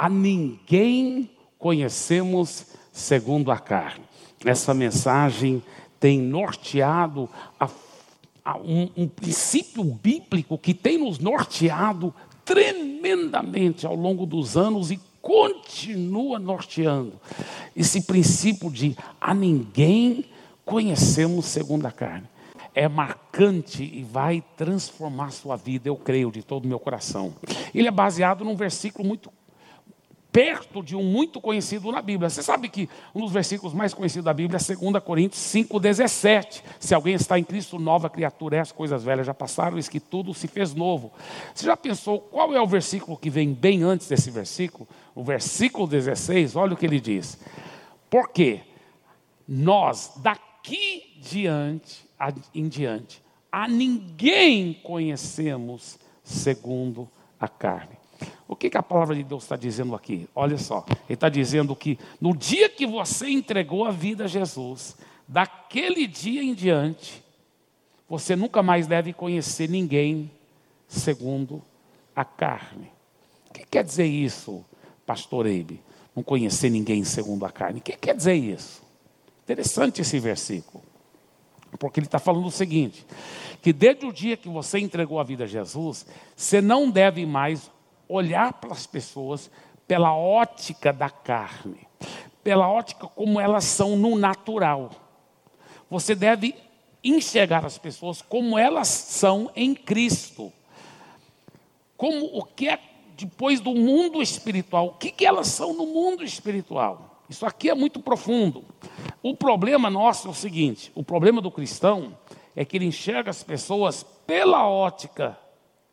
a ninguém conhecemos segundo a carne. Essa mensagem tem norteado a, a um, um princípio bíblico que tem nos norteado tremendamente ao longo dos anos e continua norteando esse princípio de a ninguém conhecemos segundo a carne. É marcante e vai transformar sua vida, eu creio, de todo o meu coração. Ele é baseado num versículo muito perto de um muito conhecido na Bíblia. Você sabe que um dos versículos mais conhecidos da Bíblia é 2 Coríntios 5,17. Se alguém está em Cristo, nova criatura é, as coisas velhas já passaram, eis que tudo se fez novo. Você já pensou qual é o versículo que vem bem antes desse versículo? O versículo 16, olha o que ele diz. Porque nós, daqui diante, em diante, a ninguém conhecemos segundo a carne. O que, que a palavra de Deus está dizendo aqui? Olha só, ele está dizendo que no dia que você entregou a vida a Jesus, daquele dia em diante, você nunca mais deve conhecer ninguém segundo a carne. O que quer dizer isso, pastor Eibe? Não conhecer ninguém segundo a carne. O que quer dizer isso? Interessante esse versículo. Porque ele está falando o seguinte: que desde o dia que você entregou a vida a Jesus, você não deve mais olhar para as pessoas pela ótica da carne, pela ótica como elas são no natural. Você deve enxergar as pessoas como elas são em Cristo. Como o que é depois do mundo espiritual, o que, que elas são no mundo espiritual. Isso aqui é muito profundo. O problema nosso é o seguinte: o problema do cristão é que ele enxerga as pessoas pela ótica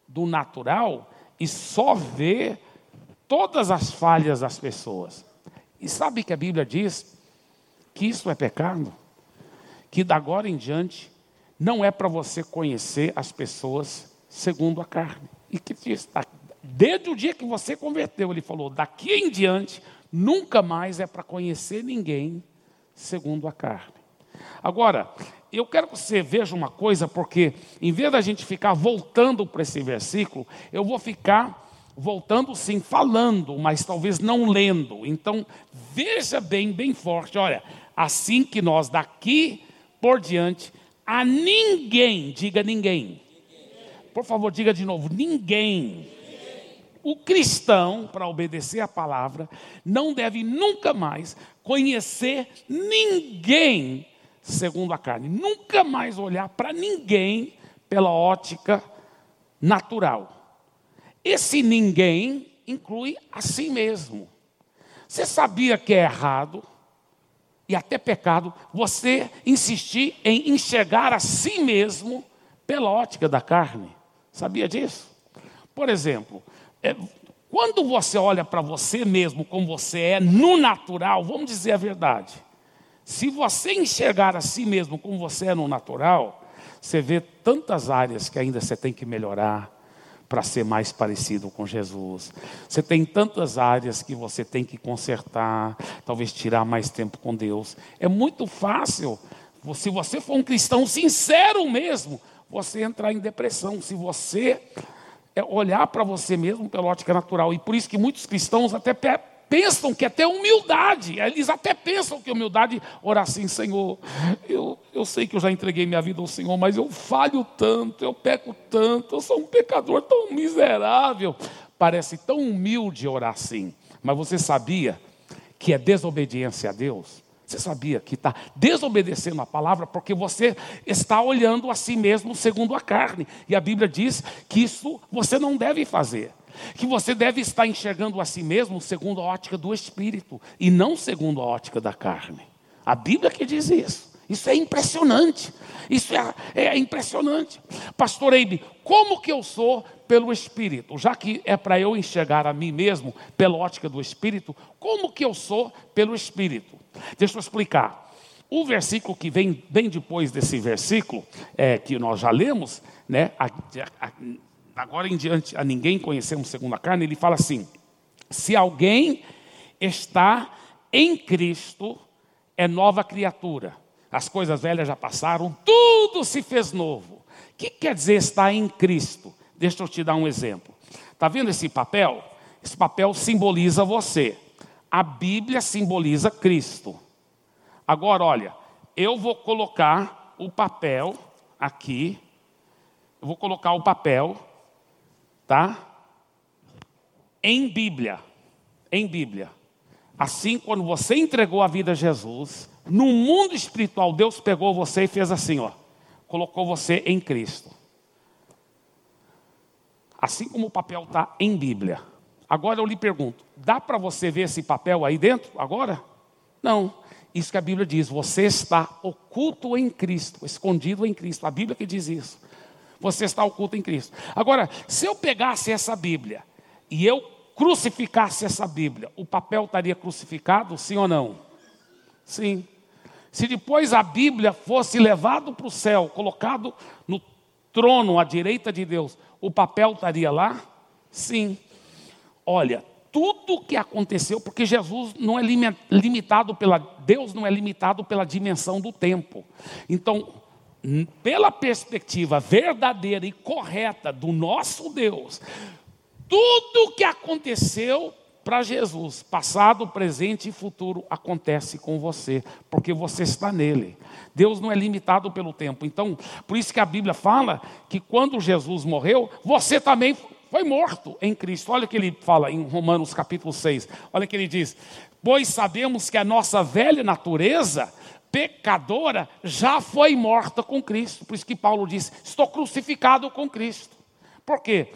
do natural e só vê todas as falhas das pessoas. E sabe que a Bíblia diz que isso é pecado? Que da agora em diante não é para você conhecer as pessoas segundo a carne. E que diz, desde o dia que você converteu, ele falou, daqui em diante nunca mais é para conhecer ninguém segundo a carne. Agora, eu quero que você veja uma coisa, porque em vez da gente ficar voltando para esse versículo, eu vou ficar voltando sim, falando, mas talvez não lendo. Então, veja bem, bem forte, olha, assim que nós daqui por diante, a ninguém, diga ninguém. Por favor, diga de novo, ninguém. O cristão, para obedecer a palavra, não deve nunca mais conhecer ninguém segundo a carne. Nunca mais olhar para ninguém pela ótica natural. Esse ninguém inclui a si mesmo. Você sabia que é errado e até pecado você insistir em enxergar a si mesmo pela ótica da carne? Sabia disso? Por exemplo, é, quando você olha para você mesmo como você é no natural, vamos dizer a verdade. Se você enxergar a si mesmo como você é no natural, você vê tantas áreas que ainda você tem que melhorar para ser mais parecido com Jesus. Você tem tantas áreas que você tem que consertar, talvez tirar mais tempo com Deus. É muito fácil, se você for um cristão sincero mesmo, você entrar em depressão. Se você é, olhar para você mesmo pela ótica natural. E por isso que muitos cristãos até pensam que é ter humildade. Eles até pensam que humildade, orar assim, Senhor, eu, eu sei que eu já entreguei minha vida ao Senhor, mas eu falho tanto, eu peco tanto, eu sou um pecador tão miserável. Parece tão humilde orar assim. Mas você sabia que é desobediência a Deus? Você sabia que está desobedecendo a palavra porque você está olhando a si mesmo segundo a carne. E a Bíblia diz que isso você não deve fazer que você deve estar enxergando a si mesmo segundo a ótica do espírito e não segundo a ótica da carne. A Bíblia que diz isso. Isso é impressionante. Isso é, é impressionante. Pastor Eibe, como que eu sou pelo Espírito? Já que é para eu enxergar a mim mesmo pela ótica do Espírito, como que eu sou pelo Espírito? Deixa eu explicar. O versículo que vem bem depois desse versículo, é, que nós já lemos, né, agora em diante a ninguém conhecemos segundo a carne, ele fala assim: se alguém está em Cristo, é nova criatura. As coisas velhas já passaram, tudo se fez novo. O que quer dizer estar em Cristo? Deixa eu te dar um exemplo. Está vendo esse papel? Esse papel simboliza você. A Bíblia simboliza Cristo. Agora, olha, eu vou colocar o papel aqui. Eu vou colocar o papel, tá? Em Bíblia. Em Bíblia. Assim, quando você entregou a vida a Jesus, no mundo espiritual, Deus pegou você e fez assim, ó. Colocou você em Cristo. Assim como o papel está em Bíblia. Agora eu lhe pergunto: dá para você ver esse papel aí dentro agora? Não. Isso que a Bíblia diz: você está oculto em Cristo, escondido em Cristo. A Bíblia que diz isso. Você está oculto em Cristo. Agora, se eu pegasse essa Bíblia e eu crucificasse essa Bíblia, o papel estaria crucificado, sim ou não? Sim. Se depois a Bíblia fosse levado para o céu, colocado no trono à direita de Deus, o papel estaria lá? Sim. Olha, tudo o que aconteceu, porque Jesus não é limitado pela Deus não é limitado pela dimensão do tempo. Então, pela perspectiva verdadeira e correta do nosso Deus, tudo o que aconteceu para Jesus, passado, presente e futuro, acontece com você, porque você está nele. Deus não é limitado pelo tempo. Então, por isso que a Bíblia fala que quando Jesus morreu, você também foi morto em Cristo. Olha o que ele fala em Romanos capítulo 6. Olha o que ele diz: Pois sabemos que a nossa velha natureza pecadora já foi morta com Cristo. Por isso que Paulo diz: Estou crucificado com Cristo. Por quê?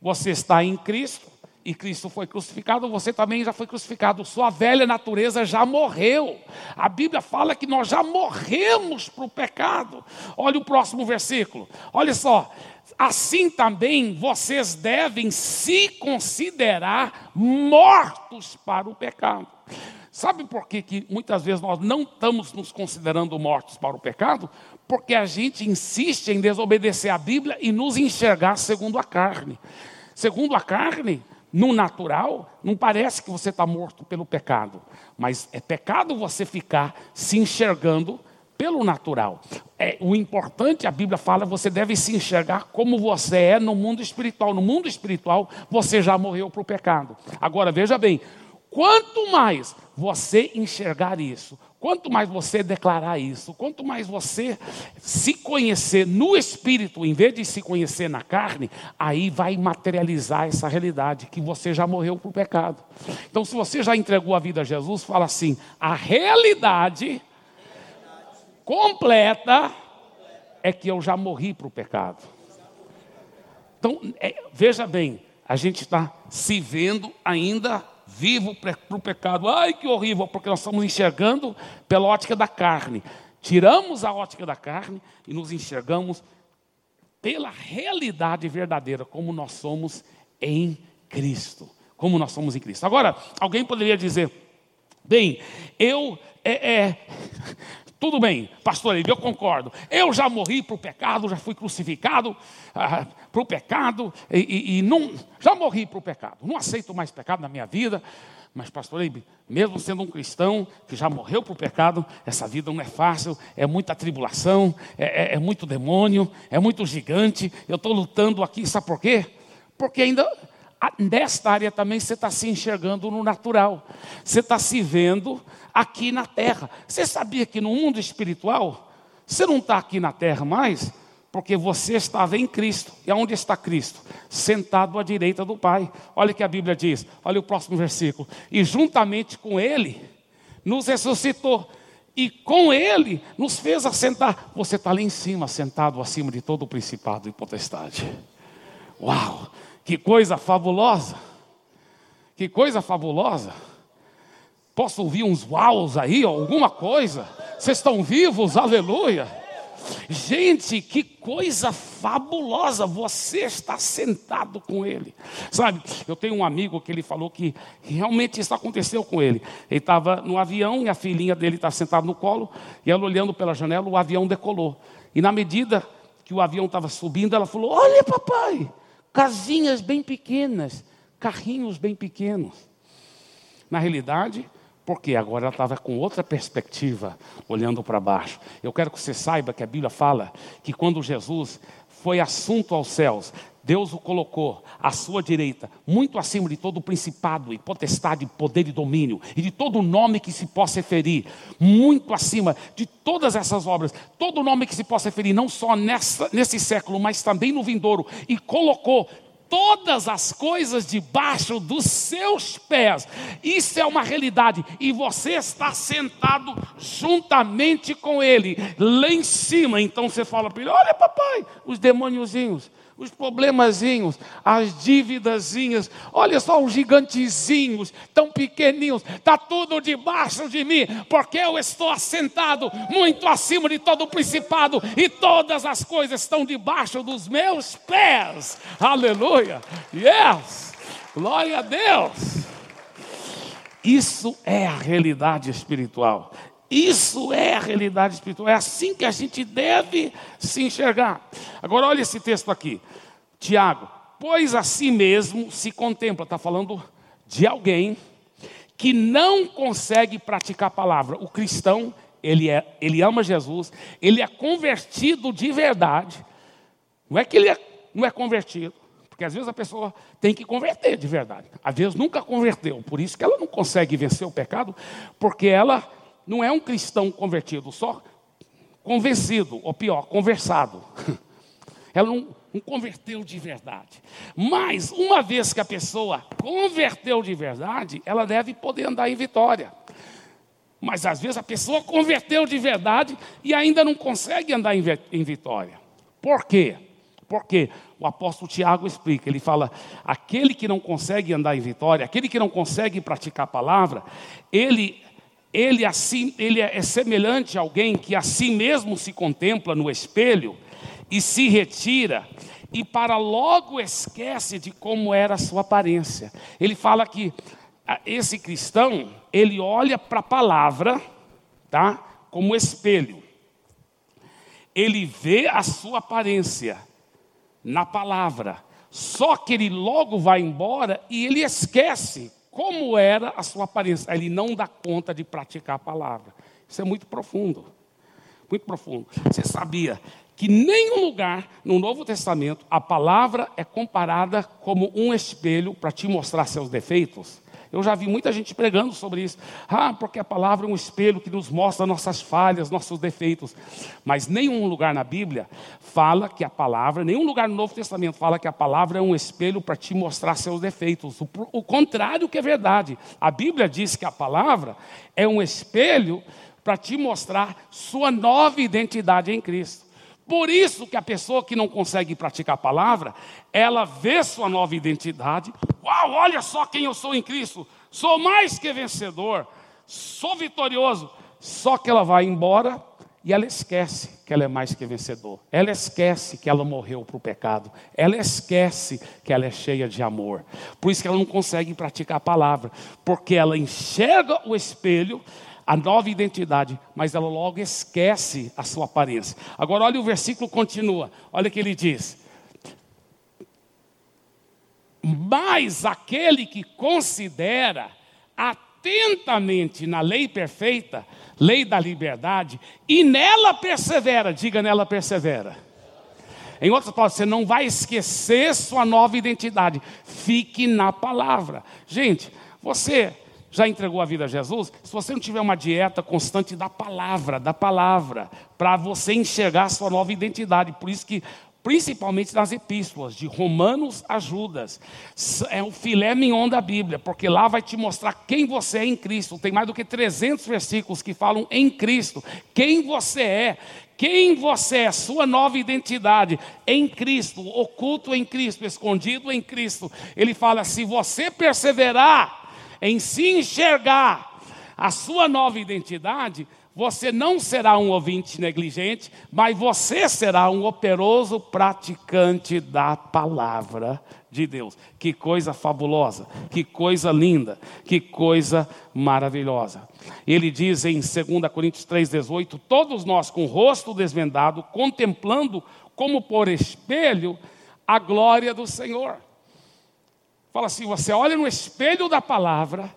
Você está em Cristo e Cristo foi crucificado, você também já foi crucificado. Sua velha natureza já morreu. A Bíblia fala que nós já morremos para o pecado. Olha o próximo versículo. Olha só. Assim também vocês devem se considerar mortos para o pecado. Sabe por que, que muitas vezes nós não estamos nos considerando mortos para o pecado? Porque a gente insiste em desobedecer a Bíblia e nos enxergar segundo a carne. Segundo a carne, no natural, não parece que você está morto pelo pecado, mas é pecado você ficar se enxergando pelo natural. É, o importante, a Bíblia fala, você deve se enxergar como você é no mundo espiritual. No mundo espiritual, você já morreu para o pecado. Agora, veja bem, quanto mais você enxergar isso, Quanto mais você declarar isso, quanto mais você se conhecer no espírito, em vez de se conhecer na carne, aí vai materializar essa realidade que você já morreu para o pecado. Então, se você já entregou a vida a Jesus, fala assim: a realidade completa é que eu já morri para o pecado. Então, é, veja bem, a gente está se vendo ainda vivo para o pecado. Ai, que horrível, porque nós estamos enxergando pela ótica da carne. Tiramos a ótica da carne e nos enxergamos pela realidade verdadeira, como nós somos em Cristo. Como nós somos em Cristo. Agora, alguém poderia dizer, bem, eu é, é tudo bem, pastor eu concordo. Eu já morri para o pecado, já fui crucificado ah, para o pecado, e, e, e, não, já morri para o pecado. Não aceito mais pecado na minha vida. Mas, pastor Eibe, mesmo sendo um cristão que já morreu para o pecado, essa vida não é fácil, é muita tribulação, é, é, é muito demônio, é muito gigante. Eu estou lutando aqui, sabe por quê? Porque ainda nesta área também você está se enxergando no natural. Você está se vendo aqui na terra. Você sabia que no mundo espiritual, você não está aqui na terra mais, porque você estava em Cristo. E aonde está Cristo? Sentado à direita do Pai. Olha o que a Bíblia diz. Olha o próximo versículo. E juntamente com Ele, nos ressuscitou. E com Ele nos fez assentar. Você está lá em cima, sentado acima de todo o principado e potestade. Uau! Que coisa fabulosa! Que coisa fabulosa! Posso ouvir uns uaus aí, alguma coisa? Vocês estão vivos? Aleluia! Gente, que coisa fabulosa! Você está sentado com ele. Sabe, eu tenho um amigo que ele falou que realmente isso aconteceu com ele. Ele estava no avião e a filhinha dele estava sentada no colo, e ela olhando pela janela, o avião decolou. E na medida que o avião estava subindo, ela falou: Olha, papai, casinhas bem pequenas, carrinhos bem pequenos. Na realidade, porque agora ela estava com outra perspectiva, olhando para baixo. Eu quero que você saiba que a Bíblia fala que quando Jesus foi assunto aos céus, Deus o colocou à sua direita, muito acima de todo o principado e potestade, poder e domínio, e de todo nome que se possa referir, muito acima de todas essas obras, todo nome que se possa referir, não só nessa, nesse século, mas também no vindouro, e colocou todas as coisas debaixo dos seus pés. Isso é uma realidade. E você está sentado juntamente com ele, lá em cima. Então você fala para ele: Olha, papai, os demôniozinhos os problemazinhos, as dívidazinhas, olha só os gigantezinhos, tão pequeninhos, está tudo debaixo de mim, porque eu estou assentado muito acima de todo o principado, e todas as coisas estão debaixo dos meus pés. Aleluia! Yes! Glória a Deus! Isso é a realidade espiritual. Isso é a realidade espiritual. É assim que a gente deve se enxergar. Agora, olha esse texto aqui. Tiago, pois a si mesmo se contempla. Está falando de alguém que não consegue praticar a palavra. O cristão, ele, é, ele ama Jesus, ele é convertido de verdade. Não é que ele é, não é convertido, porque às vezes a pessoa tem que converter de verdade. Às vezes nunca converteu, por isso que ela não consegue vencer o pecado, porque ela não é um cristão convertido, só convencido, ou pior, conversado. Ela não, não, converteu de verdade. Mas, uma vez que a pessoa converteu de verdade, ela deve poder andar em vitória. Mas, às vezes, a pessoa converteu de verdade e ainda não consegue andar em, vitória. Por quê? Porque o apóstolo Tiago explica, ele fala: aquele que não consegue andar em vitória, aquele que não consegue praticar a palavra, ele ele, assim, ele é semelhante a alguém que assim mesmo se contempla no espelho e se retira e para logo esquece de como era a sua aparência. Ele fala que esse cristão, ele olha para a palavra, tá? Como espelho. Ele vê a sua aparência na palavra. Só que ele logo vai embora e ele esquece como era a sua aparência. Ele não dá conta de praticar a palavra. Isso é muito profundo. Muito profundo. Você sabia que nenhum lugar no Novo Testamento a palavra é comparada como um espelho para te mostrar seus defeitos? Eu já vi muita gente pregando sobre isso. Ah, porque a palavra é um espelho que nos mostra nossas falhas, nossos defeitos. Mas nenhum lugar na Bíblia fala que a palavra, nenhum lugar no Novo Testamento fala que a palavra é um espelho para te mostrar seus defeitos. O, o contrário que é verdade. A Bíblia diz que a palavra é um espelho para te mostrar sua nova identidade em Cristo. Por isso que a pessoa que não consegue praticar a palavra, ela vê sua nova identidade. Uau, olha só quem eu sou em Cristo. Sou mais que vencedor. Sou vitorioso. Só que ela vai embora e ela esquece que ela é mais que vencedor. Ela esquece que ela morreu para o pecado. Ela esquece que ela é cheia de amor. Por isso que ela não consegue praticar a palavra. Porque ela enxerga o espelho, a nova identidade, mas ela logo esquece a sua aparência. Agora, olha o versículo continua, olha o que ele diz. Mas aquele que considera atentamente na lei perfeita, lei da liberdade, e nela persevera, diga nela persevera. Em outras palavras, você não vai esquecer sua nova identidade, fique na palavra. Gente, você já entregou a vida a Jesus? Se você não tiver uma dieta constante da palavra, da palavra, para você enxergar a sua nova identidade, por isso que principalmente nas epístolas, de Romanos a Judas. É o filé mignon da Bíblia, porque lá vai te mostrar quem você é em Cristo. Tem mais do que 300 versículos que falam em Cristo, quem você é, quem você é, sua nova identidade em Cristo, oculto em Cristo, escondido em Cristo. Ele fala: se você perseverar, em se enxergar a sua nova identidade, você não será um ouvinte negligente, mas você será um operoso praticante da palavra de Deus. Que coisa fabulosa, que coisa linda, que coisa maravilhosa. Ele diz em 2 Coríntios 3,18: Todos nós com o rosto desvendado, contemplando como por espelho a glória do Senhor. Fala assim: você olha no espelho da palavra.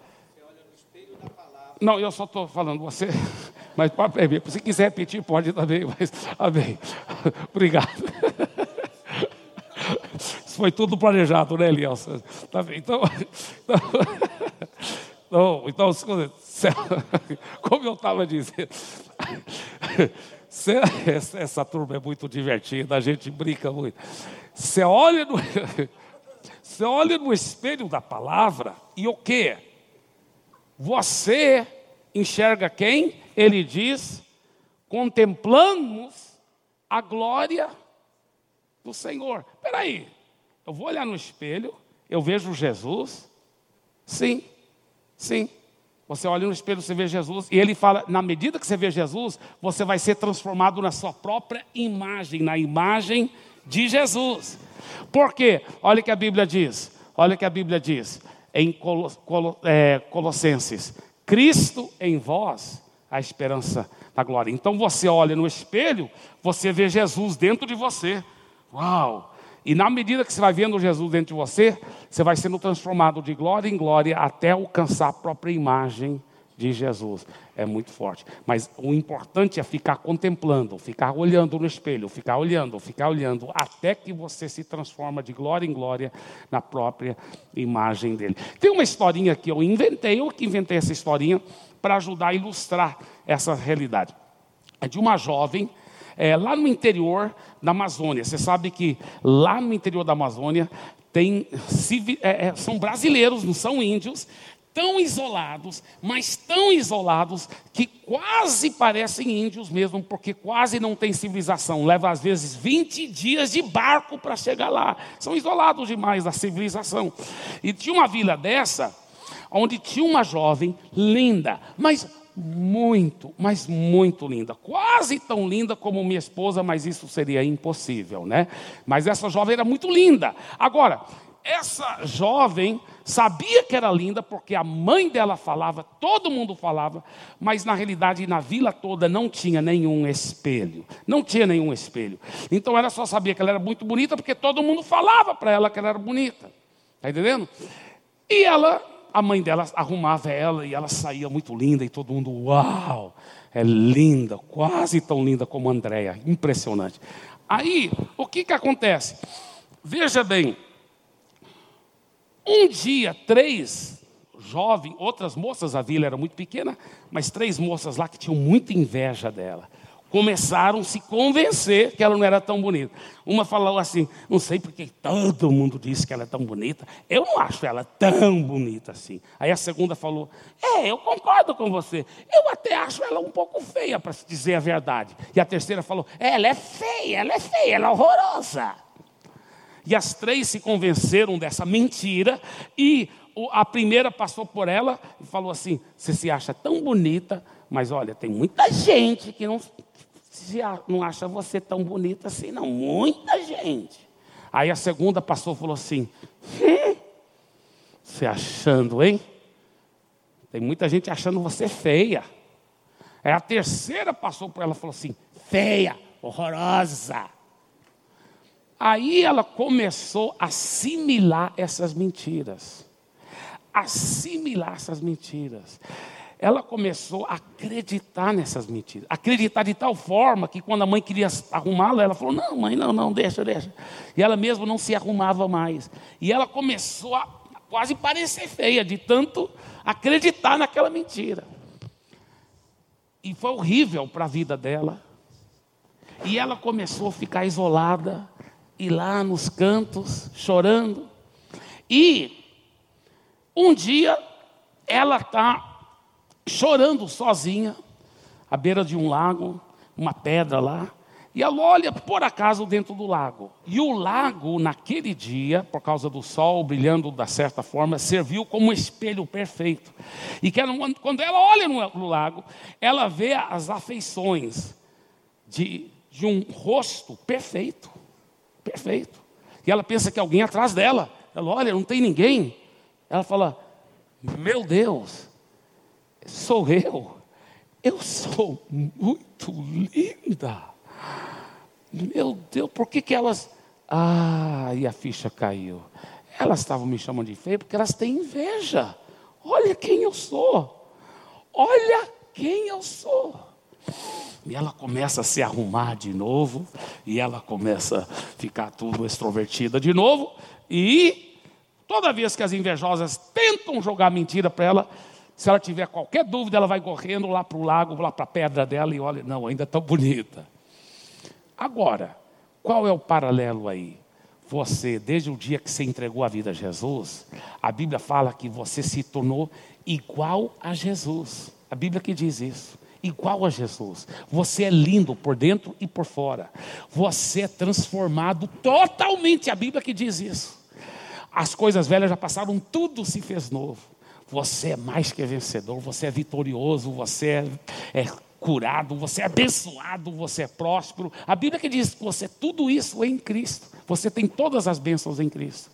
Não, eu só estou falando, você. Mas pode se quiser repetir, pode também. Mas, amém. Obrigado. foi tudo planejado, né, Elielson? Tá bem, então, então, então, como eu estava dizendo, essa turma é muito divertida, a gente brinca muito. Você olha no, você olha no espelho da palavra e o que? Você enxerga quem? Ele diz: contemplamos a glória do Senhor. Espera aí, eu vou olhar no espelho, eu vejo Jesus? Sim, sim. Você olha no espelho, você vê Jesus, e ele fala: na medida que você vê Jesus, você vai ser transformado na sua própria imagem, na imagem de Jesus. Por quê? Olha o que a Bíblia diz. Olha o que a Bíblia diz em é, Colossenses: Cristo em vós, a esperança da glória. Então você olha no espelho, você vê Jesus dentro de você. Uau! E na medida que você vai vendo Jesus dentro de você, você vai sendo transformado de glória em glória até alcançar a própria imagem de Jesus. É muito forte. Mas o importante é ficar contemplando, ficar olhando no espelho, ficar olhando, ficar olhando, até que você se transforma de glória em glória na própria imagem dele. Tem uma historinha que eu inventei, eu que inventei essa historinha para ajudar a ilustrar essa realidade. É de uma jovem é, lá no interior da Amazônia. Você sabe que lá no interior da Amazônia tem, é, é, são brasileiros, não são índios, tão isolados, mas tão isolados que quase parecem índios mesmo, porque quase não tem civilização. Leva às vezes 20 dias de barco para chegar lá. São isolados demais da civilização. E tinha uma vila dessa, onde tinha uma jovem linda, mas muito, mas muito linda. Quase tão linda como minha esposa, mas isso seria impossível, né? Mas essa jovem era muito linda. Agora, essa jovem sabia que era linda porque a mãe dela falava, todo mundo falava, mas na realidade na vila toda não tinha nenhum espelho. Não tinha nenhum espelho. Então ela só sabia que ela era muito bonita porque todo mundo falava para ela que ela era bonita. Está entendendo? E ela a mãe dela arrumava ela e ela saía muito linda e todo mundo, uau, é linda, quase tão linda como Andréia, impressionante. Aí, o que, que acontece? Veja bem, um dia, três jovens, outras moças, a vila era muito pequena, mas três moças lá que tinham muita inveja dela começaram a se convencer que ela não era tão bonita. Uma falou assim: não sei porque todo mundo disse que ela é tão bonita, eu não acho ela tão bonita assim. Aí a segunda falou: é, eu concordo com você, eu até acho ela um pouco feia, para dizer a verdade. E a terceira falou: é, ela é feia, ela é feia, ela é horrorosa. E as três se convenceram dessa mentira e a primeira passou por ela e falou assim: Você se acha tão bonita, mas olha, tem muita gente que não não acha você tão bonita assim, não. Muita gente. Aí a segunda passou e falou assim: Você achando, hein? Tem muita gente achando você feia. Aí a terceira passou por ela e falou assim: Feia, horrorosa. Aí ela começou a assimilar essas mentiras. Assimilar essas mentiras ela começou a acreditar nessas mentiras. Acreditar de tal forma que quando a mãe queria arrumá-la, ela falou: Não, mãe, não, não, deixa, deixa. E ela mesma não se arrumava mais. E ela começou a quase parecer feia, de tanto acreditar naquela mentira. E foi horrível para a vida dela. E ela começou a ficar isolada, e lá nos cantos, chorando. E um dia ela está chorando sozinha, à beira de um lago, uma pedra lá, e ela olha por acaso dentro do lago. E o lago, naquele dia, por causa do sol brilhando da certa forma, serviu como um espelho perfeito. E quando ela olha no, no, lago, ela vê as afeições de, de um rosto perfeito. Perfeito. E ela pensa que alguém atrás dela. Ela olha, não tem ninguém. Ela fala: Meu Deus, sou eu. Eu sou muito linda. Meu Deus, por que, que elas. Ah, e a ficha caiu. Elas estavam me chamando de feia porque elas têm inveja. Olha quem eu sou. Olha quem eu sou. E ela começa a se arrumar de novo, e ela começa a ficar tudo extrovertida de novo, e toda vez que as invejosas tentam jogar mentira para ela, se ela tiver qualquer dúvida, ela vai correndo lá para o lago, lá para a pedra dela e olha, não, ainda está bonita. Agora, qual é o paralelo aí? Você, desde o dia que você entregou a vida a Jesus, a Bíblia fala que você se tornou igual a Jesus. A Bíblia que diz isso. Igual a Jesus. Você é lindo por dentro e por fora. Você é transformado totalmente. A Bíblia que diz isso. As coisas velhas já passaram, tudo se fez novo. Você é mais que vencedor, você é vitorioso, você é, é curado, você é abençoado, você é próspero. A Bíblia que diz que você é tudo isso em Cristo. Você tem todas as bênçãos em Cristo.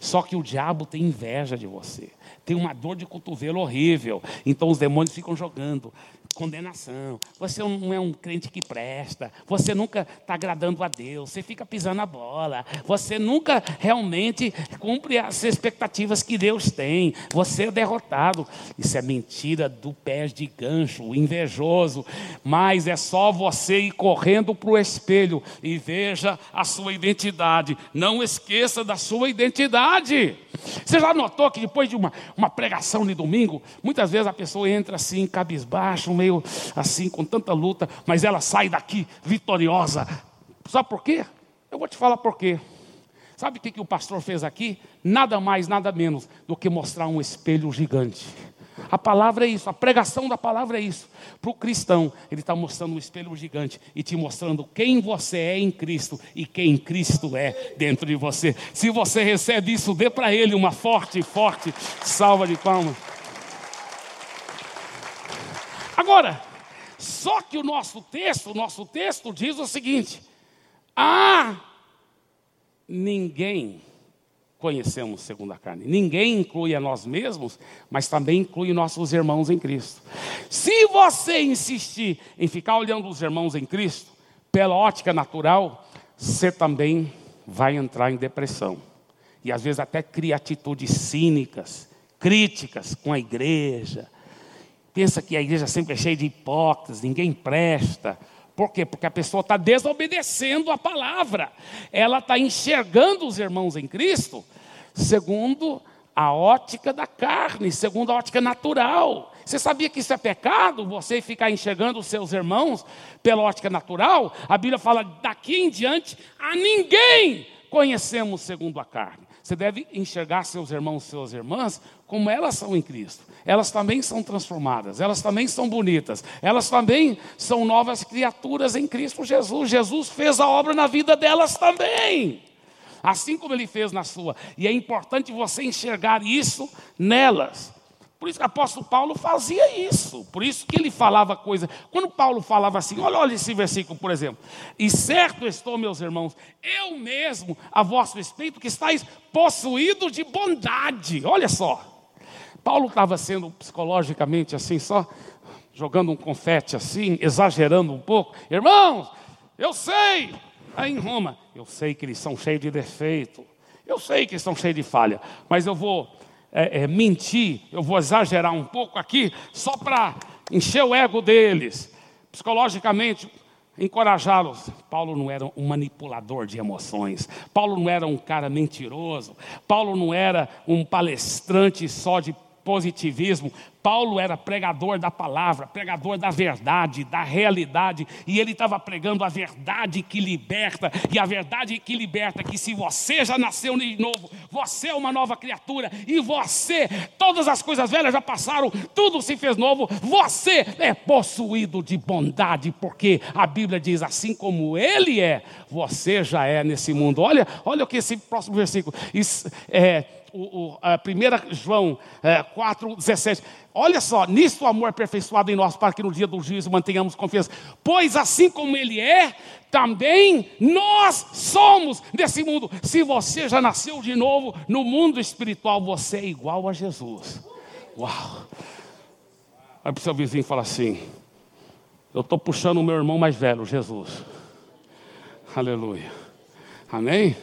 Só que o diabo tem inveja de você. Tem uma dor de cotovelo horrível. Então os demônios ficam jogando condenação. Você não é um crente que presta. Você nunca está agradando a Deus. Você fica pisando a bola. Você nunca realmente cumpre as expectativas que Deus tem. Você é derrotado. Isso é mentira do pé de gancho, invejoso. Mas é só você ir correndo para o espelho e veja a sua identidade. Não esqueça da sua identidade. Você já notou que depois de uma, uma pregação de domingo, muitas vezes a pessoa entra assim, cabisbaixo, meio assim, com tanta luta, mas ela sai daqui vitoriosa. Sabe por quê? Eu vou te falar por quê. Sabe o que, que o pastor fez aqui? Nada mais, nada menos do que mostrar um espelho gigante. A palavra é isso, a pregação da palavra é isso. Para o cristão, ele está mostrando um espelho gigante e te mostrando quem você é em Cristo e quem Cristo é dentro de você. Se você recebe isso, dê para ele uma forte, forte salva de palmas. Agora, só que o nosso texto, o nosso texto diz o seguinte: ah, ninguém conhecemos segundo a carne. Ninguém inclui a nós mesmos, mas também inclui nossos irmãos em Cristo. Se você insistir em ficar olhando os irmãos em Cristo, pela ótica natural, você também vai entrar em depressão. E às vezes até cria atitudes cínicas, críticas com a igreja, pensa que a igreja sempre é cheia de hipócritas, ninguém presta. Por quê? Porque a pessoa está desobedecendo a palavra. Ela está enxergando os irmãos em Cristo segundo a ótica da carne, segundo a ótica natural. Você sabia que isso é pecado? Você ficar enxergando os seus irmãos pela ótica natural? A Bíblia fala: daqui em diante a ninguém conhecemos segundo a carne. Você deve enxergar seus irmãos e suas irmãs como elas são em Cristo. Elas também são transformadas, elas também são bonitas, elas também são novas criaturas em Cristo Jesus. Jesus fez a obra na vida delas também, assim como ele fez na sua. E é importante você enxergar isso nelas. Por isso que o apóstolo Paulo fazia isso. Por isso que ele falava coisa. Quando Paulo falava assim, olha, olha esse versículo, por exemplo. E certo estou, meus irmãos, eu mesmo, a vosso respeito, que estáis possuídos de bondade. Olha só. Paulo estava sendo psicologicamente assim, só jogando um confete assim, exagerando um pouco. Irmãos, eu sei. Aí em Roma, eu sei que eles são cheios de defeito. Eu sei que estão cheios de falha. Mas eu vou é, é, mentir, eu vou exagerar um pouco aqui, só para encher o ego deles, psicologicamente, encorajá-los. Paulo não era um manipulador de emoções, Paulo não era um cara mentiroso, Paulo não era um palestrante só de positivismo. Paulo era pregador da palavra, pregador da verdade, da realidade, e ele estava pregando a verdade que liberta, e a verdade que liberta que se você já nasceu de novo, você é uma nova criatura, e você, todas as coisas velhas já passaram, tudo se fez novo, você é possuído de bondade, porque a Bíblia diz assim como ele é, você já é nesse mundo. Olha, olha o que esse próximo versículo. Isso, é, o, o, a 1 João é, 4,17. Olha só, nisso o amor é aperfeiçoado em nós, para que no dia do juízo mantenhamos confiança. Pois assim como Ele é, também nós somos desse mundo. Se você já nasceu de novo no mundo espiritual, você é igual a Jesus. Uau! Vai para o seu vizinho fala assim: Eu estou puxando o meu irmão mais velho, Jesus. Aleluia. Amém?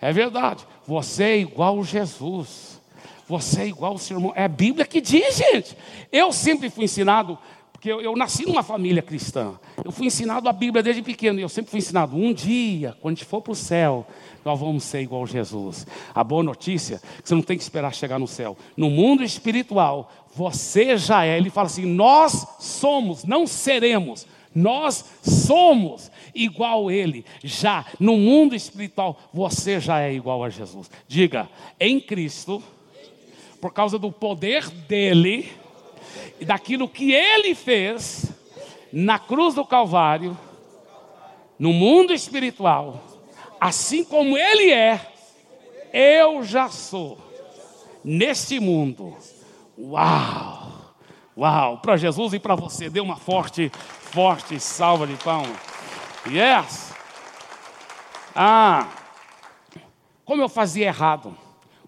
É verdade. Você é igual Jesus. Você é igual ao seu irmão. É a Bíblia que diz, gente. Eu sempre fui ensinado Porque eu, eu, nasci numa família cristã. Eu fui ensinado a Bíblia desde pequeno. E eu sempre fui ensinado: um dia, quando a gente for para o céu, nós vamos ser igual a Jesus. A boa notícia é que você não tem que esperar chegar no céu. No mundo espiritual, você já é. Ele fala assim: nós somos, não seremos. Nós somos igual a Ele. Já no mundo espiritual, você já é igual a Jesus. Diga, em Cristo, por causa do poder dEle e daquilo que Ele fez na cruz do Calvário, no mundo espiritual, assim como Ele é, eu já sou neste mundo. Uau! Uau! Para Jesus e para você, dê uma forte, forte salva de palmas. Yes! Ah! Como eu fazia errado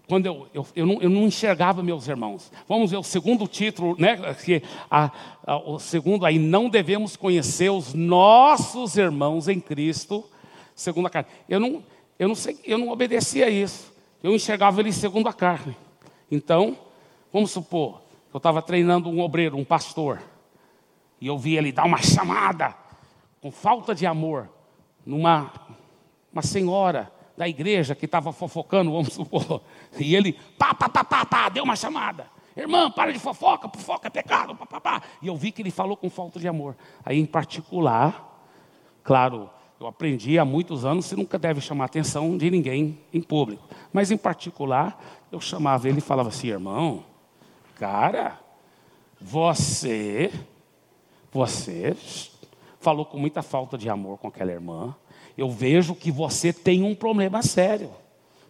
quando eu, eu, eu, não, eu não enxergava meus irmãos. Vamos ver o segundo título, né? Que a, a, o segundo aí, não devemos conhecer os nossos irmãos em Cristo, segundo a carne. Eu não, eu não sei, eu não obedecia a isso. Eu enxergava eles segundo a carne. Então, vamos supor, eu estava treinando um obreiro, um pastor, e eu vi ele dar uma chamada com falta de amor numa uma senhora da igreja que estava fofocando, vamos supor. E ele, pá, pá, pá, pá, pá, deu uma chamada. Irmã, para de fofoca, fofoca é pecado, pá, pá, pá. E eu vi que ele falou com falta de amor. Aí, em particular, claro, eu aprendi há muitos anos, você nunca deve chamar a atenção de ninguém em público. Mas, em particular, eu chamava ele e falava assim, irmão, cara, você, você falou com muita falta de amor com aquela irmã eu vejo que você tem um problema sério.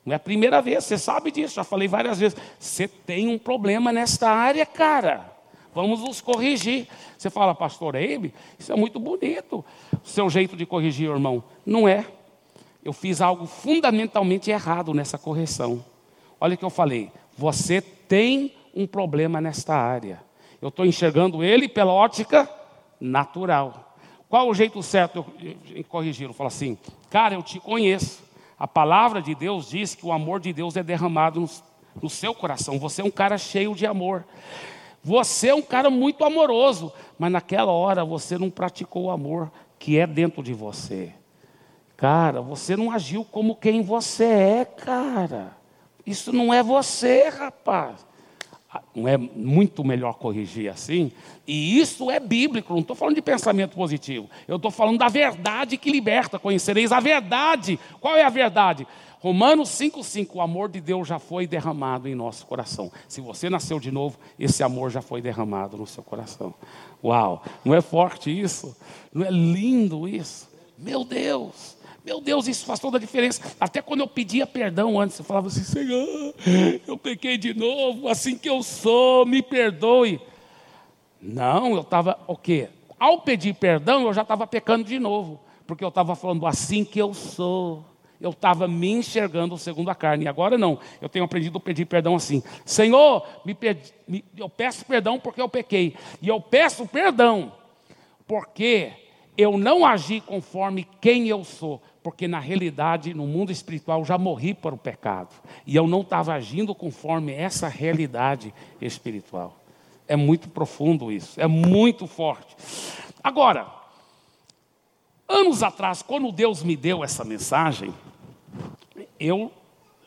Não é a primeira vez, você sabe disso, já falei várias vezes. Você tem um problema nesta área, cara. Vamos nos corrigir. Você fala, pastor Eibe, isso é muito bonito. O seu jeito de corrigir, irmão. Não é. Eu fiz algo fundamentalmente errado nessa correção. Olha o que eu falei. Você tem um problema nesta área. Eu estou enxergando ele pela ótica natural. Qual o jeito certo de corrigi-lo? Fala assim, cara, eu te conheço. A palavra de Deus diz que o amor de Deus é derramado no seu coração. Você é um cara cheio de amor. Você é um cara muito amoroso, mas naquela hora você não praticou o amor que é dentro de você. Cara, você não agiu como quem você é, cara. Isso não é você, rapaz não é muito melhor corrigir assim? E isso é bíblico, não estou falando de pensamento positivo. Eu estou falando da verdade que liberta. Conhecereis a verdade. Qual é a verdade? Romanos 5,5: O amor de Deus já foi derramado em nosso coração. Se você nasceu de novo, esse amor já foi derramado no seu coração. Uau! Não é forte isso? Não é lindo isso? Meu Deus! Meu Deus, isso faz toda a diferença. Até quando eu pedia perdão antes, eu falava assim: Senhor, eu pequei de novo, assim que eu sou, me perdoe. Não, eu estava, o quê? Ao pedir perdão, eu já estava pecando de novo, porque eu estava falando assim que eu sou. Eu estava me enxergando segundo a carne. E agora não. Eu tenho aprendido a pedir perdão assim. Senhor, me me, eu peço perdão porque eu pequei. E eu peço perdão porque eu não agi conforme quem eu sou, porque na realidade, no mundo espiritual, já morri para o pecado. E eu não estava agindo conforme essa realidade espiritual. É muito profundo isso, é muito forte. Agora, anos atrás, quando Deus me deu essa mensagem, eu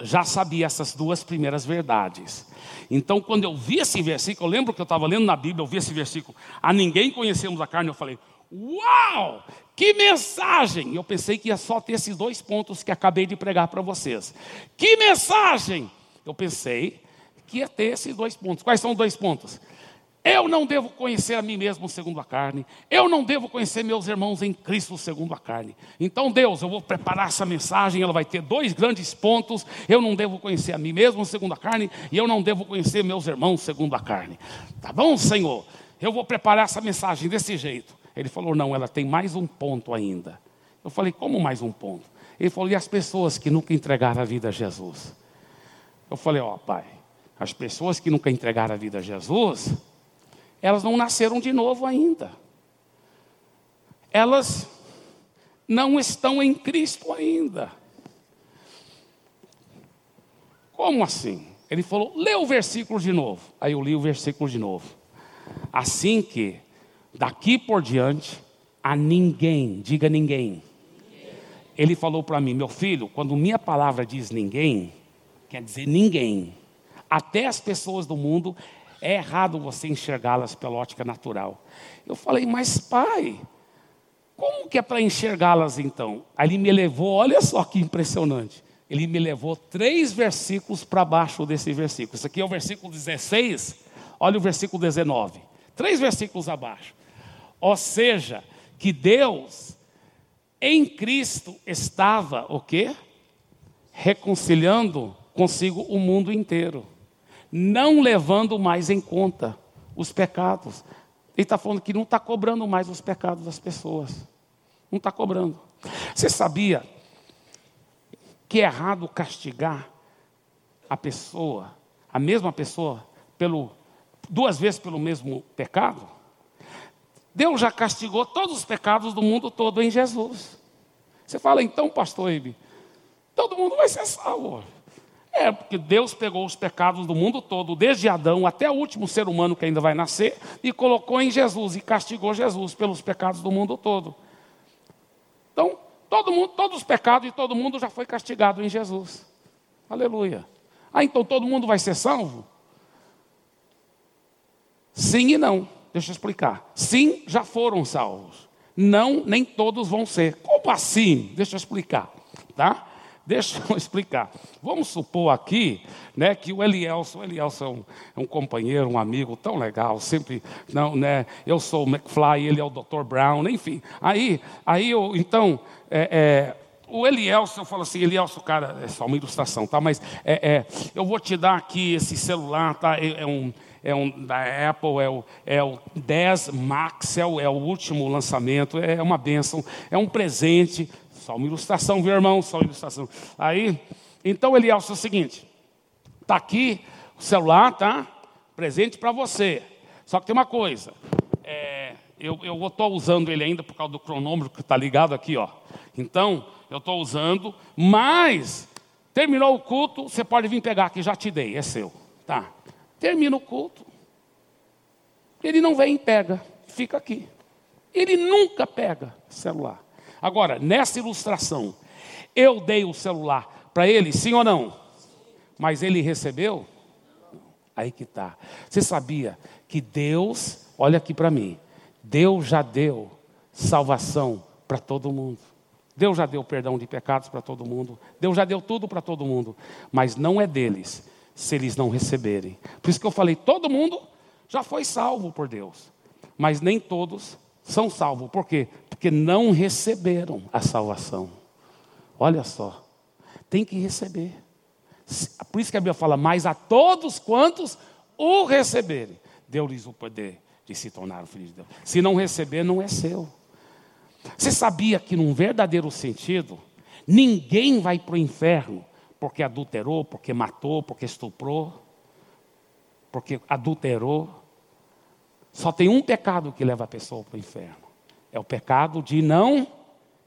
já sabia essas duas primeiras verdades. Então, quando eu vi esse versículo, eu lembro que eu estava lendo na Bíblia, eu vi esse versículo, a ninguém conhecemos a carne, eu falei, Uau! Que mensagem! Eu pensei que ia só ter esses dois pontos que acabei de pregar para vocês. Que mensagem! Eu pensei que ia ter esses dois pontos. Quais são os dois pontos? Eu não devo conhecer a mim mesmo segundo a carne. Eu não devo conhecer meus irmãos em Cristo segundo a carne. Então, Deus, eu vou preparar essa mensagem. Ela vai ter dois grandes pontos. Eu não devo conhecer a mim mesmo segundo a carne. E eu não devo conhecer meus irmãos segundo a carne. Tá bom, Senhor? Eu vou preparar essa mensagem desse jeito. Ele falou: não, ela tem mais um ponto ainda. Eu falei: como mais um ponto? Ele falou: e as pessoas que nunca entregaram a vida a Jesus? Eu falei: ó, oh, pai, as pessoas que nunca entregaram a vida a Jesus, elas não nasceram de novo ainda. Elas não estão em Cristo ainda. Como assim? Ele falou: lê o versículo de novo. Aí eu li o versículo de novo. Assim que Daqui por diante, a ninguém, diga ninguém. Ele falou para mim, meu filho, quando minha palavra diz ninguém, quer dizer ninguém. Até as pessoas do mundo, é errado você enxergá-las pela ótica natural. Eu falei, mas pai, como que é para enxergá-las então? Aí ele me levou, olha só que impressionante. Ele me levou três versículos para baixo desse versículo. Isso aqui é o versículo 16, olha o versículo 19. Três versículos abaixo. Ou seja, que Deus em Cristo estava o quê? Reconciliando consigo o mundo inteiro não levando mais em conta os pecados. Ele está falando que não está cobrando mais os pecados das pessoas. Não está cobrando. Você sabia que é errado castigar a pessoa, a mesma pessoa, pelo, duas vezes pelo mesmo pecado? Deus já castigou todos os pecados do mundo todo em Jesus. Você fala, então, pastor Ibe, todo mundo vai ser salvo. É, porque Deus pegou os pecados do mundo todo, desde Adão até o último ser humano que ainda vai nascer, e colocou em Jesus e castigou Jesus pelos pecados do mundo todo. Então, todo mundo, todos os pecados de todo mundo já foi castigado em Jesus. Aleluia. Ah, então todo mundo vai ser salvo? Sim e não. Deixa eu explicar. Sim, já foram salvos. Não, nem todos vão ser. Como assim? Deixa eu explicar, tá? Deixa eu explicar. Vamos supor aqui né, que o Elielson, o Elielson é um, é um, companheiro, um amigo tão legal, sempre, não, né, eu sou o McFly, ele é o Dr. Brown, enfim. Aí, aí eu, então, é, é, o Elielson, eu falo assim, Elielson, cara, é só uma ilustração, tá? Mas é, é, eu vou te dar aqui esse celular, tá? É, é um, é um da Apple, é o, é o 10 Max, é o, é o último lançamento, é uma bênção, é um presente só uma ilustração, viu, irmão? Só uma ilustração. Aí, então ele é o seguinte: está aqui o celular, tá? Presente para você. Só que tem uma coisa. É, eu estou usando ele ainda por causa do cronômetro que está ligado aqui, ó. Então, eu estou usando, mas terminou o culto, você pode vir pegar aqui, já te dei, é seu. Tá. Termina o culto. Ele não vem e pega, fica aqui. Ele nunca pega celular. Agora, nessa ilustração, eu dei o celular para ele, sim ou não? Mas ele recebeu? Aí que está. Você sabia que Deus, olha aqui para mim, Deus já deu salvação para todo mundo. Deus já deu perdão de pecados para todo mundo. Deus já deu tudo para todo mundo. Mas não é deles se eles não receberem. Por isso que eu falei: todo mundo já foi salvo por Deus. Mas nem todos são salvos. Por quê? Porque não receberam a salvação. Olha só, tem que receber. Por isso que a Bíblia fala, mas a todos quantos o receberem, deu-lhes o poder de se tornar o filho de Deus. Se não receber, não é seu. Você sabia que, num verdadeiro sentido, ninguém vai para o inferno porque adulterou, porque matou, porque estuprou, porque adulterou. Só tem um pecado que leva a pessoa para o inferno: é o pecado de não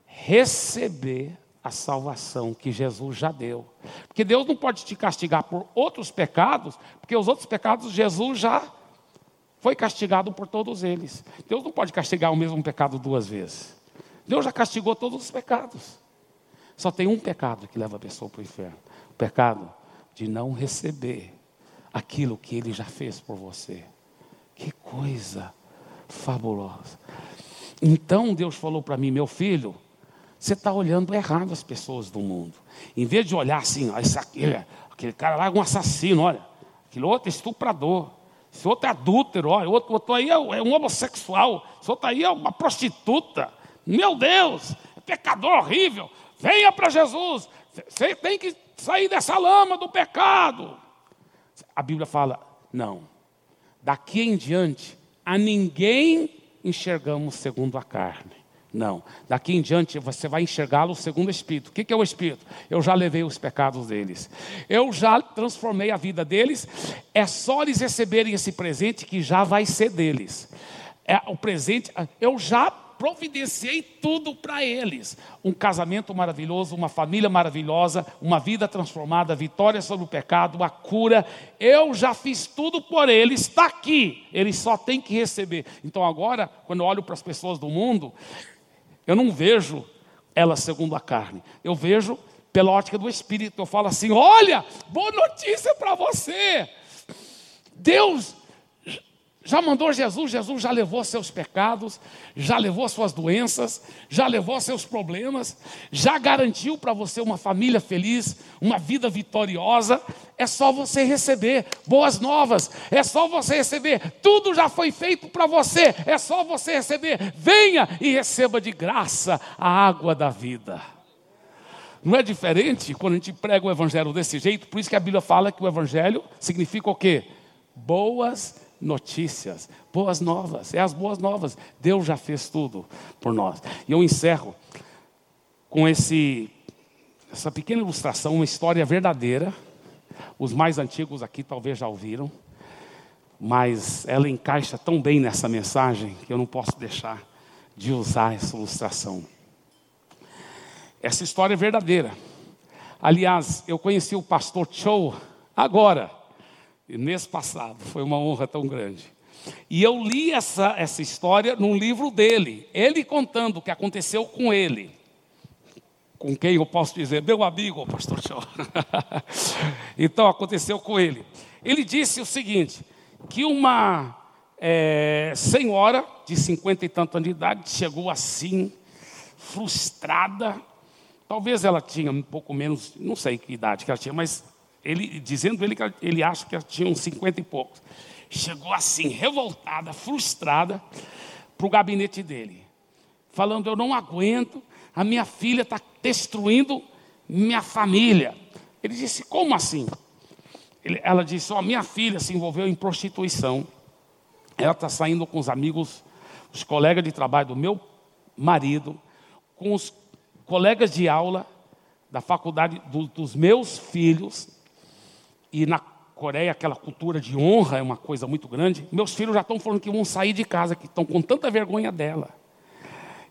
receber a salvação que Jesus já deu. Porque Deus não pode te castigar por outros pecados, porque os outros pecados Jesus já foi castigado por todos eles. Deus não pode castigar o mesmo pecado duas vezes. Deus já castigou todos os pecados. Só tem um pecado que leva a pessoa para o inferno: o pecado de não receber aquilo que ele já fez por você. Que coisa fabulosa. Então Deus falou para mim, meu filho, você está olhando errado as pessoas do mundo. Em vez de olhar assim, ó, esse aqui, aquele cara lá é um assassino, olha, aquele outro é estuprador, esse outro é adúltero, olha, outro, outro aí é, é um homossexual, esse outro aí é uma prostituta. Meu Deus, é pecador horrível. Venha para Jesus. Você tem que sair dessa lama do pecado. A Bíblia fala: não, daqui em diante, a ninguém enxergamos segundo a carne. Não. Daqui em diante você vai enxergá-lo segundo o Espírito. O que é o Espírito? Eu já levei os pecados deles. Eu já transformei a vida deles. É só eles receberem esse presente que já vai ser deles. É o presente. Eu já providenciei tudo para eles: um casamento maravilhoso, uma família maravilhosa, uma vida transformada, vitória sobre o pecado, a cura. Eu já fiz tudo por eles, está aqui, eles só têm que receber. Então agora, quando eu olho para as pessoas do mundo, eu não vejo elas segundo a carne, eu vejo pela ótica do Espírito. Eu falo assim: olha, boa notícia para você. Deus já mandou Jesus, Jesus já levou seus pecados, já levou suas doenças, já levou seus problemas, já garantiu para você uma família feliz, uma vida vitoriosa. É só você receber boas novas, é só você receber, tudo já foi feito para você, é só você receber. Venha e receba de graça a água da vida. Não é diferente quando a gente prega o evangelho desse jeito, por isso que a Bíblia fala que o evangelho significa o quê? Boas notícias, boas novas, é as boas novas. Deus já fez tudo por nós. E eu encerro com esse, essa pequena ilustração, uma história verdadeira. Os mais antigos aqui talvez já ouviram, mas ela encaixa tão bem nessa mensagem que eu não posso deixar de usar essa ilustração. Essa história é verdadeira. Aliás, eu conheci o pastor Cho agora. Mês passado, foi uma honra tão grande. E eu li essa, essa história num livro dele, ele contando o que aconteceu com ele. Com quem eu posso dizer, meu amigo, pastor Tchau. então aconteceu com ele. Ele disse o seguinte: que uma é, senhora de cinquenta e tantos anos de idade chegou assim, frustrada. Talvez ela tinha um pouco menos, não sei que idade que ela tinha, mas ele, dizendo ele que ele acha que tinha uns 50 e poucos. Chegou assim, revoltada, frustrada, para o gabinete dele, falando: Eu não aguento, a minha filha está destruindo minha família. Ele disse: Como assim? Ele, ela disse: oh, Minha filha se envolveu em prostituição. Ela está saindo com os amigos, os colegas de trabalho do meu marido, com os colegas de aula da faculdade do, dos meus filhos, e na Coreia aquela cultura de honra é uma coisa muito grande. Meus filhos já estão falando que vão sair de casa, que estão com tanta vergonha dela.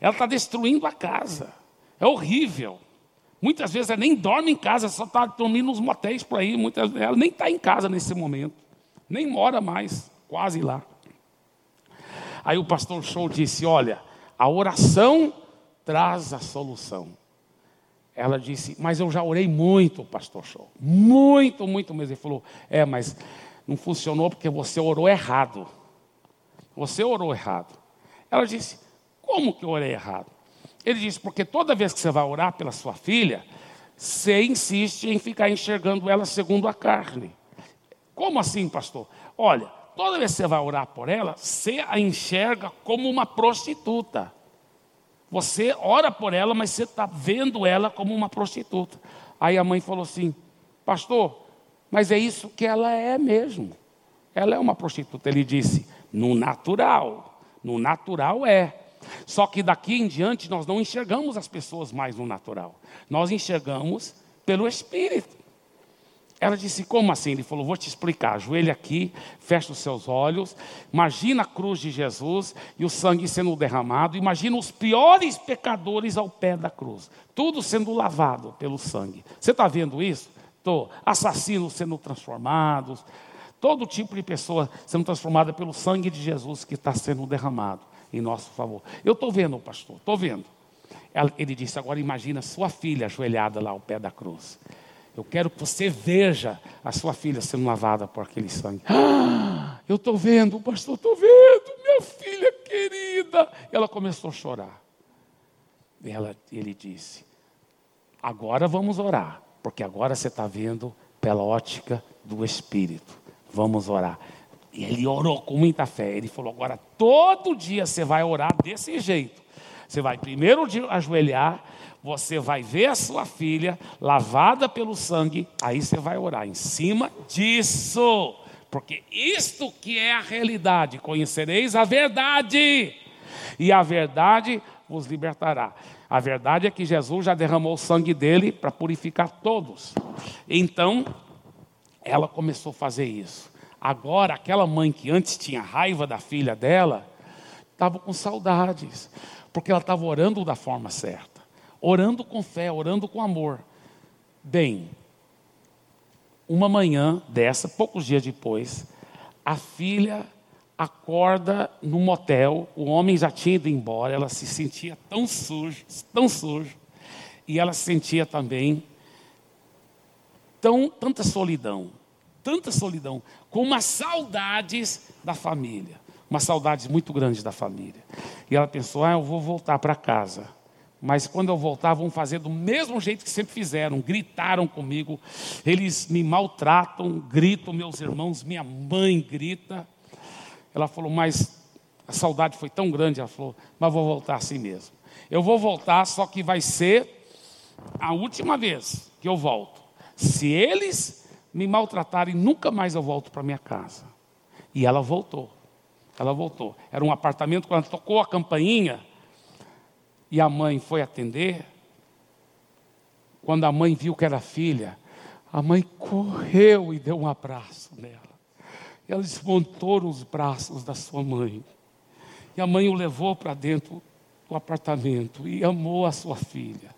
Ela está destruindo a casa. É horrível. Muitas vezes ela nem dorme em casa, só está dormindo nos motéis por aí. Muitas, ela nem está em casa nesse momento. Nem mora mais, quase lá. Aí o pastor Show disse: Olha, a oração traz a solução. Ela disse, mas eu já orei muito, pastor Show. Muito, muito mesmo. Ele falou, é, mas não funcionou porque você orou errado. Você orou errado. Ela disse, como que eu orei errado? Ele disse, porque toda vez que você vai orar pela sua filha, você insiste em ficar enxergando ela segundo a carne. Como assim, pastor? Olha, toda vez que você vai orar por ela, você a enxerga como uma prostituta. Você ora por ela, mas você está vendo ela como uma prostituta. Aí a mãe falou assim: Pastor, mas é isso que ela é mesmo. Ela é uma prostituta. Ele disse: No natural. No natural é. Só que daqui em diante nós não enxergamos as pessoas mais no natural. Nós enxergamos pelo Espírito. Ela disse: Como assim? Ele falou: Vou te explicar. Ajoelha aqui, fecha os seus olhos. Imagina a cruz de Jesus e o sangue sendo derramado. Imagina os piores pecadores ao pé da cruz. Tudo sendo lavado pelo sangue. Você está vendo isso? Estou. Assassinos sendo transformados. Todo tipo de pessoa sendo transformada pelo sangue de Jesus que está sendo derramado em nosso favor. Eu estou vendo, pastor, estou vendo. Ele disse: Agora imagina sua filha ajoelhada lá ao pé da cruz. Eu quero que você veja a sua filha sendo lavada por aquele sangue. Ah, eu estou vendo, pastor, estou vendo, minha filha querida. Ela começou a chorar. Ela, ele disse: Agora vamos orar, porque agora você está vendo pela ótica do Espírito. Vamos orar. Ele orou com muita fé. Ele falou: Agora todo dia você vai orar desse jeito. Você vai primeiro ajoelhar você vai ver a sua filha lavada pelo sangue, aí você vai orar em cima disso. Porque isto que é a realidade, conhecereis a verdade, e a verdade vos libertará. A verdade é que Jesus já derramou o sangue dele para purificar todos. Então, ela começou a fazer isso. Agora, aquela mãe que antes tinha raiva da filha dela, estava com saudades porque ela estava orando da forma certa, orando com fé, orando com amor. Bem, uma manhã dessa, poucos dias depois, a filha acorda no motel, o homem já tinha ido embora, ela se sentia tão suja, tão suja, e ela sentia também tão, tanta solidão, tanta solidão, com umas saudades da família, umas saudades muito grandes da família. E ela pensou: ah, eu vou voltar para casa. Mas quando eu voltar, vão fazer do mesmo jeito que sempre fizeram. Gritaram comigo, eles me maltratam, gritam meus irmãos, minha mãe grita. Ela falou, mas a saudade foi tão grande. Ela falou, mas vou voltar assim mesmo. Eu vou voltar, só que vai ser a última vez que eu volto. Se eles me maltratarem, nunca mais eu volto para minha casa. E ela voltou. Ela voltou. Era um apartamento, quando tocou a campainha e a mãe foi atender, quando a mãe viu que era filha, a mãe correu e deu um abraço nela. Ela desmontou os braços da sua mãe. E a mãe o levou para dentro do apartamento e amou a sua filha.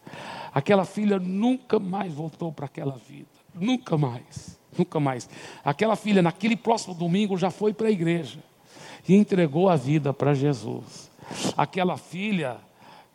Aquela filha nunca mais voltou para aquela vida. Nunca mais. Nunca mais. Aquela filha, naquele próximo domingo, já foi para a igreja e entregou a vida para Jesus. Aquela filha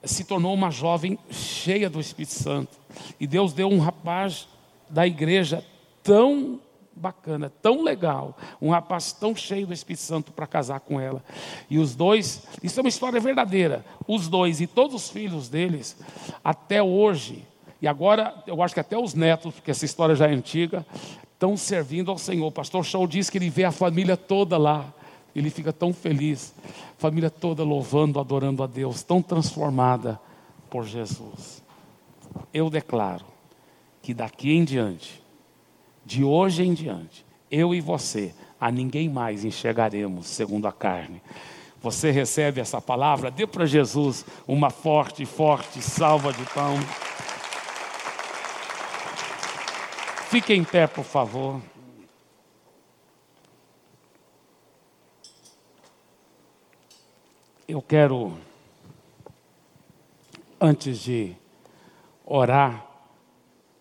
se tornou uma jovem cheia do Espírito Santo. E Deus deu um rapaz da igreja tão bacana, tão legal, um rapaz tão cheio do Espírito Santo para casar com ela. E os dois, isso é uma história verdadeira. Os dois e todos os filhos deles, até hoje, e agora eu acho que até os netos, porque essa história já é antiga, estão servindo ao Senhor. O pastor Shaw diz que ele vê a família toda lá. Ele fica tão feliz, família toda louvando, adorando a Deus, tão transformada por Jesus. Eu declaro que daqui em diante de hoje em diante, eu e você, a ninguém mais enxergaremos segundo a carne. Você recebe essa palavra? Dê para Jesus uma forte, forte salva de pão. Fique em pé, por favor. Eu quero, antes de orar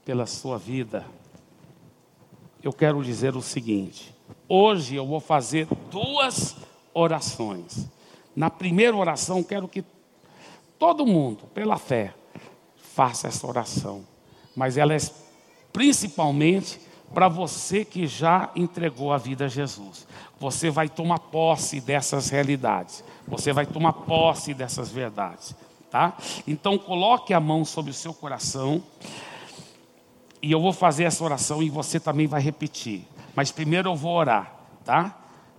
pela sua vida, eu quero dizer o seguinte: hoje eu vou fazer duas orações. Na primeira oração, quero que todo mundo, pela fé, faça essa oração. Mas ela é principalmente para você que já entregou a vida a Jesus. Você vai tomar posse dessas realidades. Você vai tomar posse dessas verdades, tá? Então coloque a mão sobre o seu coração. E eu vou fazer essa oração e você também vai repetir. Mas primeiro eu vou orar, tá?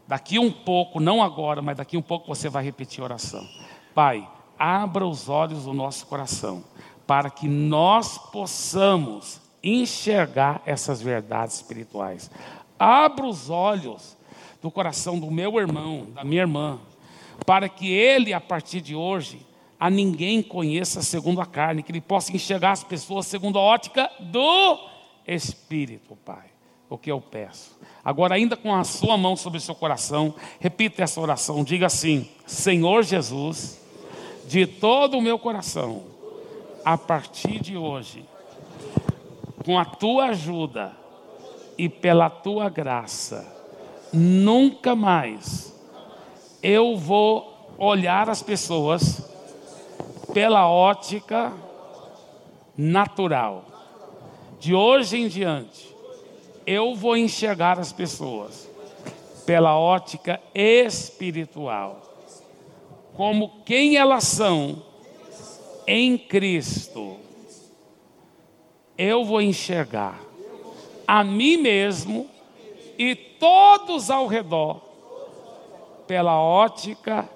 Daqui um pouco, não agora, mas daqui um pouco você vai repetir a oração. Pai, abra os olhos do nosso coração para que nós possamos enxergar essas verdades espirituais. Abra os olhos do coração do meu irmão, da minha irmã, para que ele, a partir de hoje, a ninguém conheça segundo a carne, que ele possa enxergar as pessoas segundo a ótica do Espírito, Pai. O que eu peço. Agora, ainda com a sua mão sobre o seu coração, repita essa oração. Diga assim: Senhor Jesus, de todo o meu coração, a partir de hoje, com a tua ajuda e pela tua graça, nunca mais eu vou olhar as pessoas pela ótica natural. De hoje em diante, eu vou enxergar as pessoas pela ótica espiritual, como quem elas são em Cristo. Eu vou enxergar a mim mesmo e todos ao redor pela ótica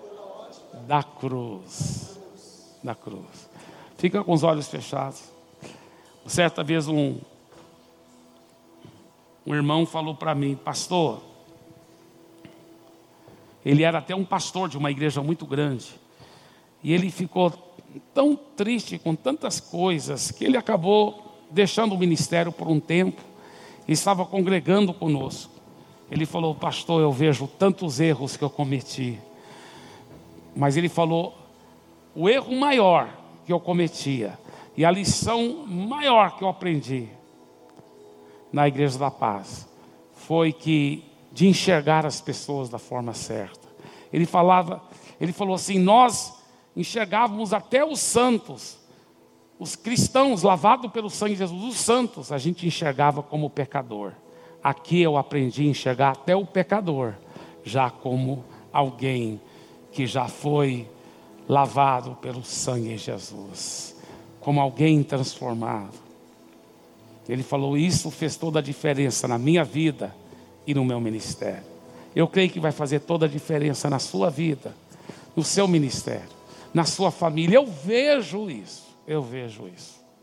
da cruz na cruz. Fica com os olhos fechados. Certa vez um, um irmão falou para mim, pastor, ele era até um pastor de uma igreja muito grande, e ele ficou tão triste com tantas coisas que ele acabou deixando o ministério por um tempo estava congregando conosco. Ele falou, pastor, eu vejo tantos erros que eu cometi. Mas ele falou, o erro maior que eu cometia e a lição maior que eu aprendi na Igreja da Paz foi que de enxergar as pessoas da forma certa. Ele falava, ele falou assim: nós enxergávamos até os santos, os cristãos lavados pelo sangue de Jesus, os santos, a gente enxergava como pecador. Aqui eu aprendi a enxergar até o pecador, já como alguém que já foi lavado pelo sangue de Jesus, como alguém transformado. Ele falou: Isso fez toda a diferença na minha vida e no meu ministério. Eu creio que vai fazer toda a diferença na sua vida, no seu ministério na sua família. Eu vejo isso, eu vejo isso.